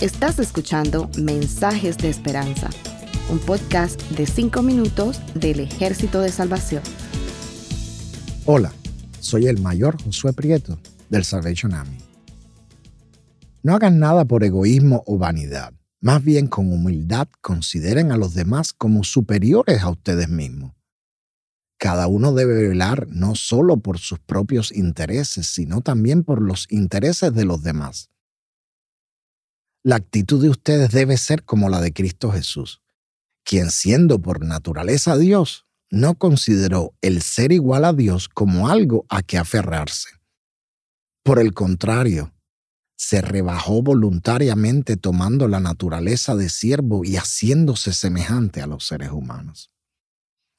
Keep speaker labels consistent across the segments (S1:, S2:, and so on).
S1: Estás escuchando Mensajes de Esperanza, un podcast de 5 minutos del Ejército de Salvación.
S2: Hola, soy el mayor Josué Prieto del Salvation Army. No hagan nada por egoísmo o vanidad. Más bien con humildad consideren a los demás como superiores a ustedes mismos. Cada uno debe velar no solo por sus propios intereses, sino también por los intereses de los demás. La actitud de ustedes debe ser como la de Cristo Jesús, quien siendo por naturaleza Dios, no consideró el ser igual a Dios como algo a que aferrarse. Por el contrario, se rebajó voluntariamente tomando la naturaleza de siervo y haciéndose semejante a los seres humanos.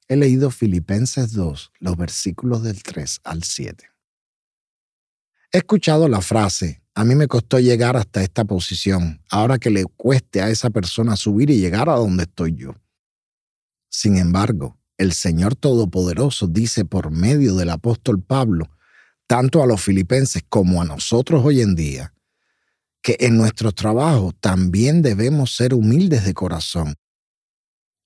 S2: He leído Filipenses 2, los versículos del 3 al 7. He escuchado la frase, a mí me costó llegar hasta esta posición, ahora que le cueste a esa persona subir y llegar a donde estoy yo. Sin embargo, el Señor Todopoderoso dice por medio del apóstol Pablo, tanto a los filipenses como a nosotros hoy en día, que en nuestros trabajos también debemos ser humildes de corazón.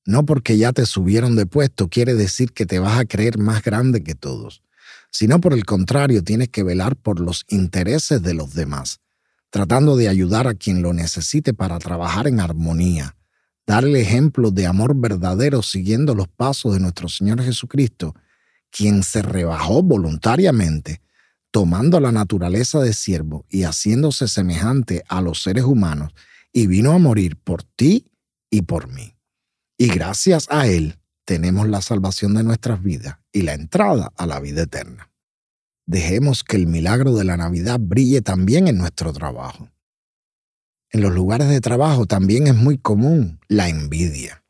S2: No porque ya te subieron de puesto quiere decir que te vas a creer más grande que todos, sino por el contrario tienes que velar por los intereses de los demás, tratando de ayudar a quien lo necesite para trabajar en armonía, darle ejemplo de amor verdadero siguiendo los pasos de nuestro Señor Jesucristo, quien se rebajó voluntariamente tomando la naturaleza de siervo y haciéndose semejante a los seres humanos, y vino a morir por ti y por mí. Y gracias a Él tenemos la salvación de nuestras vidas y la entrada a la vida eterna. Dejemos que el milagro de la Navidad brille también en nuestro trabajo. En los lugares de trabajo también es muy común la envidia.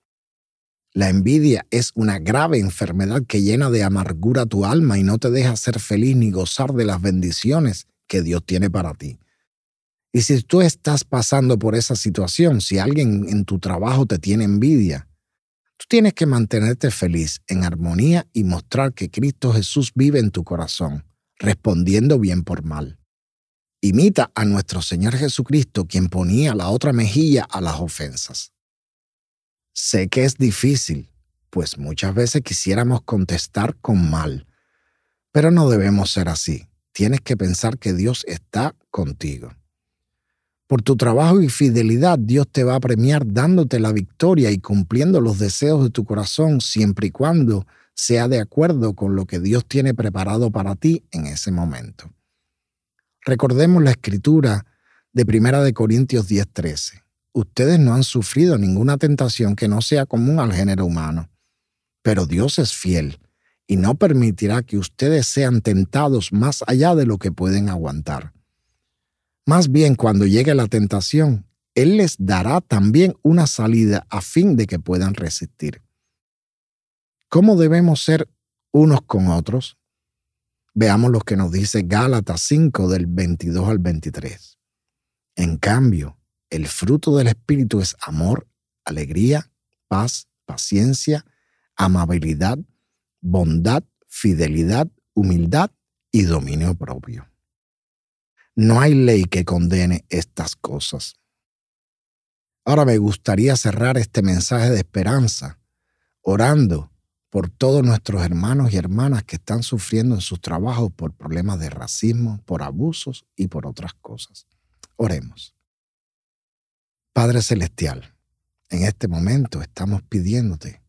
S2: La envidia es una grave enfermedad que llena de amargura tu alma y no te deja ser feliz ni gozar de las bendiciones que Dios tiene para ti. Y si tú estás pasando por esa situación, si alguien en tu trabajo te tiene envidia, tú tienes que mantenerte feliz, en armonía y mostrar que Cristo Jesús vive en tu corazón, respondiendo bien por mal. Imita a nuestro Señor Jesucristo, quien ponía la otra mejilla a las ofensas. Sé que es difícil, pues muchas veces quisiéramos contestar con mal, pero no debemos ser así. Tienes que pensar que Dios está contigo. Por tu trabajo y fidelidad, Dios te va a premiar dándote la victoria y cumpliendo los deseos de tu corazón siempre y cuando sea de acuerdo con lo que Dios tiene preparado para ti en ese momento. Recordemos la escritura de 1 de Corintios 10:13 ustedes no han sufrido ninguna tentación que no sea común al género humano. Pero Dios es fiel y no permitirá que ustedes sean tentados más allá de lo que pueden aguantar. Más bien, cuando llegue la tentación, Él les dará también una salida a fin de que puedan resistir. ¿Cómo debemos ser unos con otros? Veamos lo que nos dice Gálatas 5 del 22 al 23. En cambio, el fruto del Espíritu es amor, alegría, paz, paciencia, amabilidad, bondad, fidelidad, humildad y dominio propio. No hay ley que condene estas cosas. Ahora me gustaría cerrar este mensaje de esperanza orando por todos nuestros hermanos y hermanas que están sufriendo en sus trabajos por problemas de racismo, por abusos y por otras cosas. Oremos. Padre Celestial, en este momento estamos pidiéndote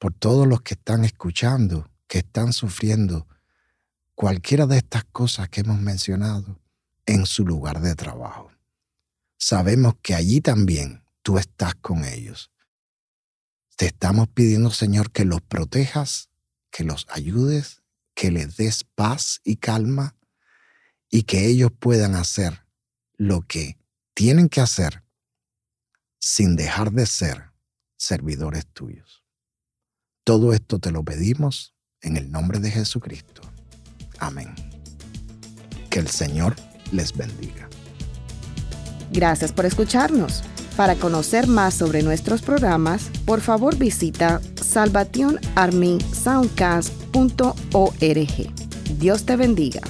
S2: por todos los que están escuchando, que están sufriendo cualquiera de estas cosas que hemos mencionado en su lugar de trabajo. Sabemos que allí también tú estás con ellos. Te estamos pidiendo, Señor, que los protejas, que los ayudes, que les des paz y calma y que ellos puedan hacer lo que tienen que hacer sin dejar de ser servidores tuyos. Todo esto te lo pedimos en el nombre de Jesucristo. Amén. Que el Señor les bendiga.
S1: Gracias por escucharnos. Para conocer más sobre nuestros programas, por favor visita salvationarmysoundcast.org. Dios te bendiga.